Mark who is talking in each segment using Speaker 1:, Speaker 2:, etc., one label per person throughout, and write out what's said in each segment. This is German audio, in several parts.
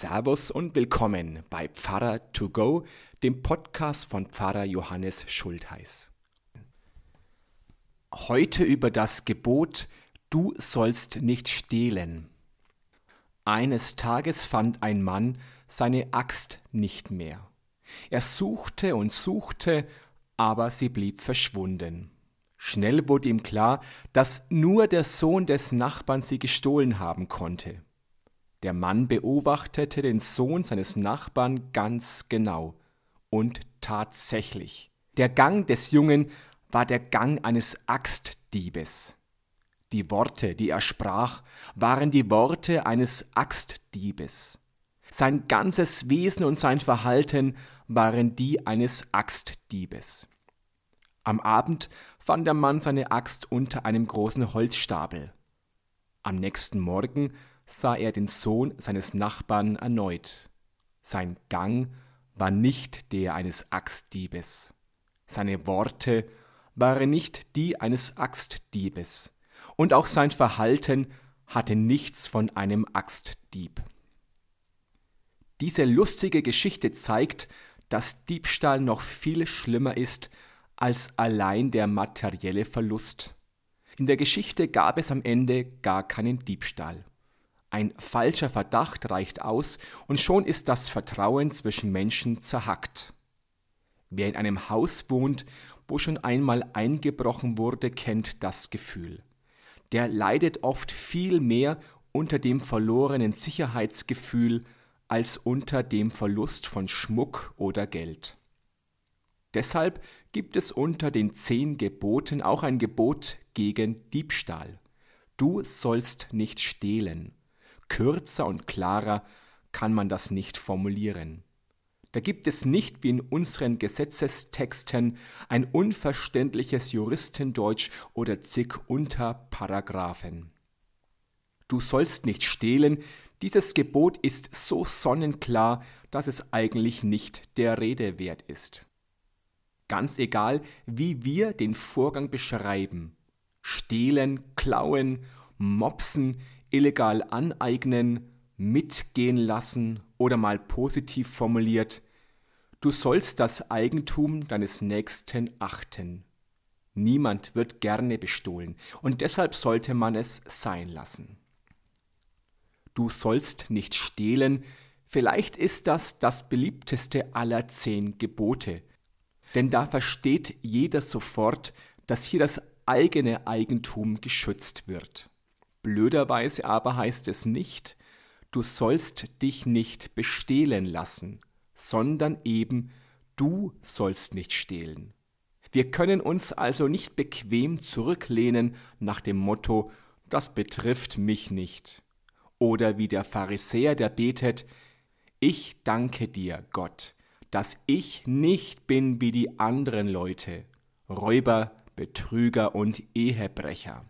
Speaker 1: Servus und willkommen bei Pfarrer to go, dem Podcast von Pfarrer Johannes Schultheiß. Heute über das Gebot Du sollst nicht stehlen. Eines Tages fand ein Mann seine Axt nicht mehr. Er suchte und suchte, aber sie blieb verschwunden. Schnell wurde ihm klar, dass nur der Sohn des Nachbarn sie gestohlen haben konnte. Der Mann beobachtete den Sohn seines Nachbarn ganz genau. Und tatsächlich, der Gang des Jungen war der Gang eines Axtdiebes. Die Worte, die er sprach, waren die Worte eines Axtdiebes. Sein ganzes Wesen und sein Verhalten waren die eines Axtdiebes. Am Abend fand der Mann seine Axt unter einem großen Holzstapel. Am nächsten Morgen sah er den Sohn seines Nachbarn erneut. Sein Gang war nicht der eines Axtdiebes. Seine Worte waren nicht die eines Axtdiebes. Und auch sein Verhalten hatte nichts von einem Axtdieb. Diese lustige Geschichte zeigt, dass Diebstahl noch viel schlimmer ist als allein der materielle Verlust. In der Geschichte gab es am Ende gar keinen Diebstahl. Ein falscher Verdacht reicht aus und schon ist das Vertrauen zwischen Menschen zerhackt. Wer in einem Haus wohnt, wo schon einmal eingebrochen wurde, kennt das Gefühl. Der leidet oft viel mehr unter dem verlorenen Sicherheitsgefühl als unter dem Verlust von Schmuck oder Geld. Deshalb gibt es unter den zehn Geboten auch ein Gebot gegen Diebstahl. Du sollst nicht stehlen. Kürzer und klarer kann man das nicht formulieren. Da gibt es nicht wie in unseren Gesetzestexten ein unverständliches Juristendeutsch oder zig Unterparagraphen. Du sollst nicht stehlen, dieses Gebot ist so sonnenklar, dass es eigentlich nicht der Rede wert ist. Ganz egal, wie wir den Vorgang beschreiben, stehlen, klauen, mopsen, illegal aneignen, mitgehen lassen oder mal positiv formuliert, du sollst das Eigentum deines Nächsten achten. Niemand wird gerne bestohlen und deshalb sollte man es sein lassen. Du sollst nicht stehlen, vielleicht ist das das beliebteste aller zehn Gebote, denn da versteht jeder sofort, dass hier das eigene Eigentum geschützt wird. Blöderweise aber heißt es nicht, du sollst dich nicht bestehlen lassen, sondern eben du sollst nicht stehlen. Wir können uns also nicht bequem zurücklehnen nach dem Motto, das betrifft mich nicht. Oder wie der Pharisäer, der betet, ich danke dir, Gott, dass ich nicht bin wie die anderen Leute, Räuber, Betrüger und Ehebrecher.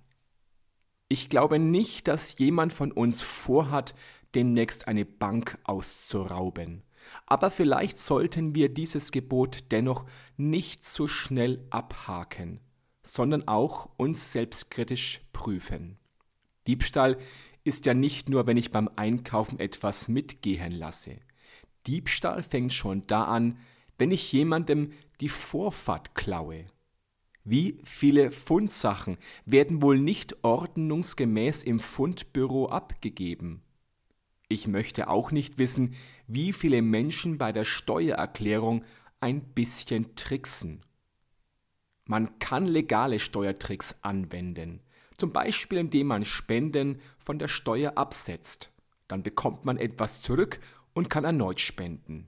Speaker 1: Ich glaube nicht, dass jemand von uns vorhat, demnächst eine Bank auszurauben. Aber vielleicht sollten wir dieses Gebot dennoch nicht so schnell abhaken, sondern auch uns selbstkritisch prüfen. Diebstahl ist ja nicht nur, wenn ich beim Einkaufen etwas mitgehen lasse. Diebstahl fängt schon da an, wenn ich jemandem die Vorfahrt klaue. Wie viele Fundsachen werden wohl nicht ordnungsgemäß im Fundbüro abgegeben? Ich möchte auch nicht wissen, wie viele Menschen bei der Steuererklärung ein bisschen tricksen. Man kann legale Steuertricks anwenden, zum Beispiel indem man Spenden von der Steuer absetzt. Dann bekommt man etwas zurück und kann erneut spenden.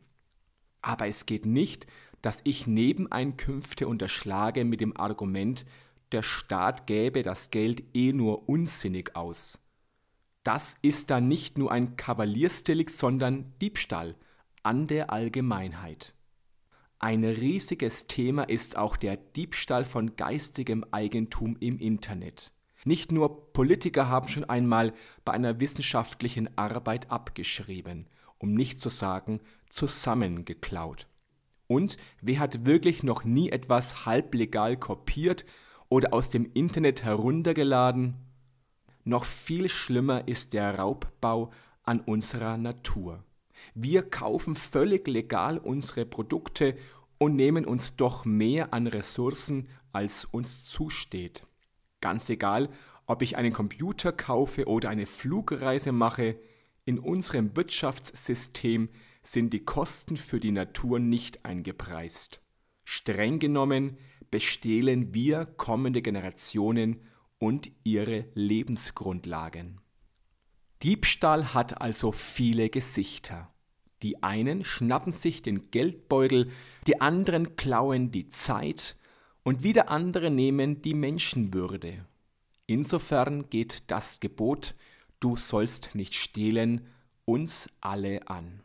Speaker 1: Aber es geht nicht, dass ich Nebeneinkünfte unterschlage mit dem Argument, der Staat gäbe das Geld eh nur unsinnig aus. Das ist dann nicht nur ein Kavaliersdelikt, sondern Diebstahl an der Allgemeinheit. Ein riesiges Thema ist auch der Diebstahl von geistigem Eigentum im Internet. Nicht nur Politiker haben schon einmal bei einer wissenschaftlichen Arbeit abgeschrieben, um nicht zu sagen zusammengeklaut. Und wer hat wirklich noch nie etwas halblegal kopiert oder aus dem Internet heruntergeladen? Noch viel schlimmer ist der Raubbau an unserer Natur. Wir kaufen völlig legal unsere Produkte und nehmen uns doch mehr an Ressourcen, als uns zusteht. Ganz egal, ob ich einen Computer kaufe oder eine Flugreise mache, in unserem Wirtschaftssystem sind die Kosten für die Natur nicht eingepreist. Streng genommen bestehlen wir kommende Generationen und ihre Lebensgrundlagen. Diebstahl hat also viele Gesichter. Die einen schnappen sich den Geldbeutel, die anderen klauen die Zeit und wieder andere nehmen die Menschenwürde. Insofern geht das Gebot, du sollst nicht stehlen, uns alle an.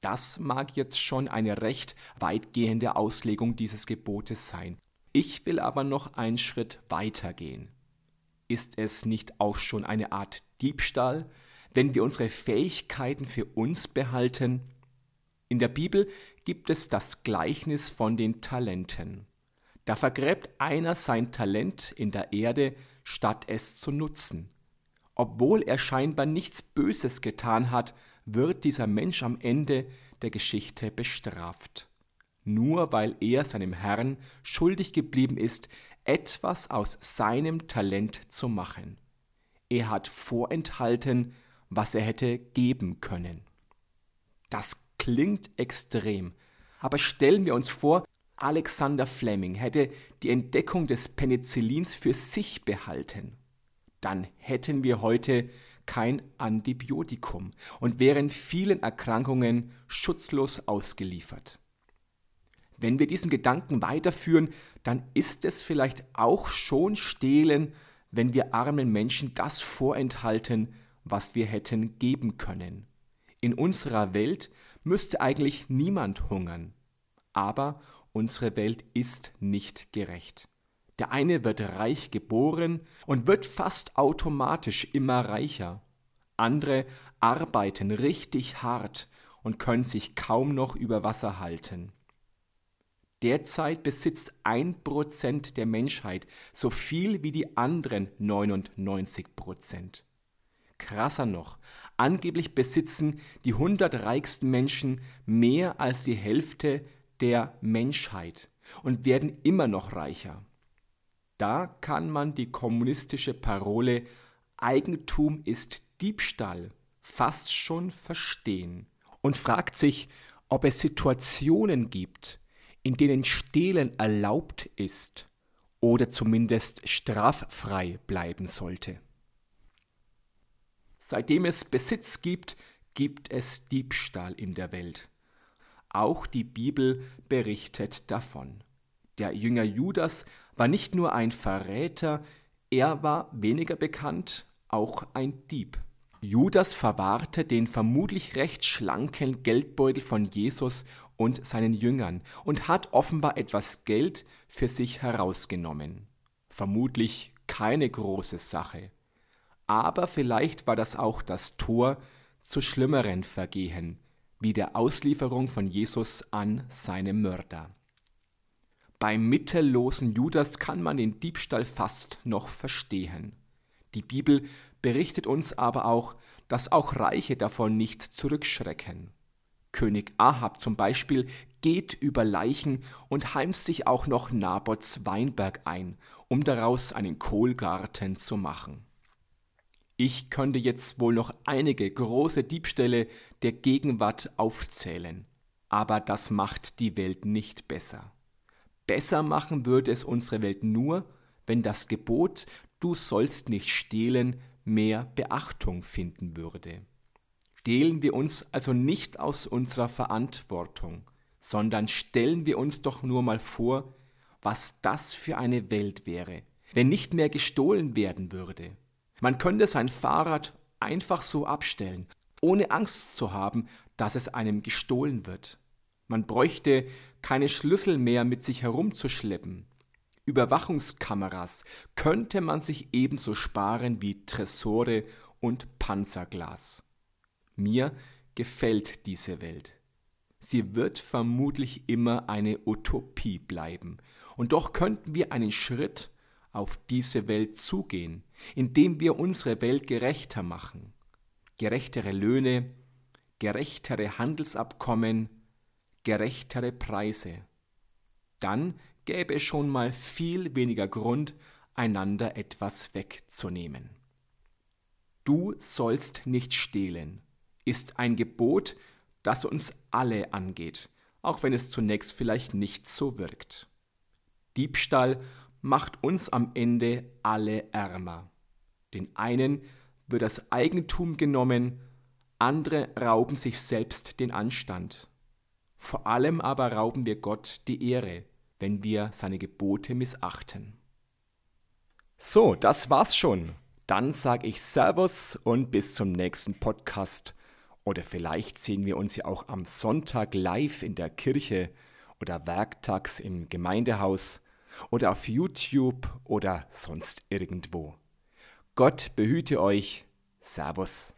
Speaker 1: Das mag jetzt schon eine recht weitgehende Auslegung dieses Gebotes sein. Ich will aber noch einen Schritt weiter gehen. Ist es nicht auch schon eine Art Diebstahl, wenn wir unsere Fähigkeiten für uns behalten? In der Bibel gibt es das Gleichnis von den Talenten. Da vergräbt einer sein Talent in der Erde, statt es zu nutzen. Obwohl er scheinbar nichts Böses getan hat, wird dieser Mensch am Ende der Geschichte bestraft. Nur weil er seinem Herrn schuldig geblieben ist, etwas aus seinem Talent zu machen. Er hat vorenthalten, was er hätte geben können. Das klingt extrem, aber stellen wir uns vor, Alexander Fleming hätte die Entdeckung des Penicillins für sich behalten. Dann hätten wir heute kein Antibiotikum und wären vielen Erkrankungen schutzlos ausgeliefert. Wenn wir diesen Gedanken weiterführen, dann ist es vielleicht auch schon stehlen, wenn wir armen Menschen das vorenthalten, was wir hätten geben können. In unserer Welt müsste eigentlich niemand hungern. Aber unsere Welt ist nicht gerecht. Der eine wird reich geboren und wird fast automatisch immer reicher. Andere arbeiten richtig hart und können sich kaum noch über Wasser halten. Derzeit besitzt ein Prozent der Menschheit so viel wie die anderen 99 Prozent. Krasser noch, angeblich besitzen die 100 reichsten Menschen mehr als die Hälfte der Menschheit und werden immer noch reicher. Da kann man die kommunistische Parole Eigentum ist Diebstahl fast schon verstehen und fragt sich, ob es Situationen gibt, in denen Stehlen erlaubt ist oder zumindest straffrei bleiben sollte. Seitdem es Besitz gibt, gibt es Diebstahl in der Welt. Auch die Bibel berichtet davon. Der Jünger Judas war nicht nur ein Verräter, er war weniger bekannt, auch ein Dieb. Judas verwahrte den vermutlich recht schlanken Geldbeutel von Jesus und seinen Jüngern und hat offenbar etwas Geld für sich herausgenommen. Vermutlich keine große Sache. Aber vielleicht war das auch das Tor zu schlimmeren Vergehen, wie der Auslieferung von Jesus an seine Mörder. Beim mittellosen Judas kann man den Diebstahl fast noch verstehen. Die Bibel berichtet uns aber auch, dass auch Reiche davon nicht zurückschrecken. König Ahab zum Beispiel geht über Leichen und heimst sich auch noch Nabots Weinberg ein, um daraus einen Kohlgarten zu machen. Ich könnte jetzt wohl noch einige große Diebstähle der Gegenwart aufzählen, aber das macht die Welt nicht besser. Besser machen würde es unsere Welt nur, wenn das Gebot Du sollst nicht stehlen mehr Beachtung finden würde stehlen wir uns also nicht aus unserer Verantwortung, sondern stellen wir uns doch nur mal vor, was das für eine Welt wäre, wenn nicht mehr gestohlen werden würde. Man könnte sein Fahrrad einfach so abstellen, ohne Angst zu haben, dass es einem gestohlen wird. Man bräuchte keine Schlüssel mehr mit sich herumzuschleppen. Überwachungskameras könnte man sich ebenso sparen wie Tresore und Panzerglas. Mir gefällt diese Welt. Sie wird vermutlich immer eine Utopie bleiben. Und doch könnten wir einen Schritt auf diese Welt zugehen, indem wir unsere Welt gerechter machen. Gerechtere Löhne, gerechtere Handelsabkommen, gerechtere Preise. Dann gäbe es schon mal viel weniger Grund, einander etwas wegzunehmen. Du sollst nicht stehlen, ist ein Gebot, das uns alle angeht, auch wenn es zunächst vielleicht nicht so wirkt. Diebstahl macht uns am Ende alle ärmer. Den einen wird das Eigentum genommen, andere rauben sich selbst den Anstand. Vor allem aber rauben wir Gott die Ehre, wenn wir seine Gebote missachten. So, das war's schon. Dann sage ich Servus und bis zum nächsten Podcast. Oder vielleicht sehen wir uns ja auch am Sonntag live in der Kirche oder werktags im Gemeindehaus oder auf YouTube oder sonst irgendwo. Gott behüte euch. Servus.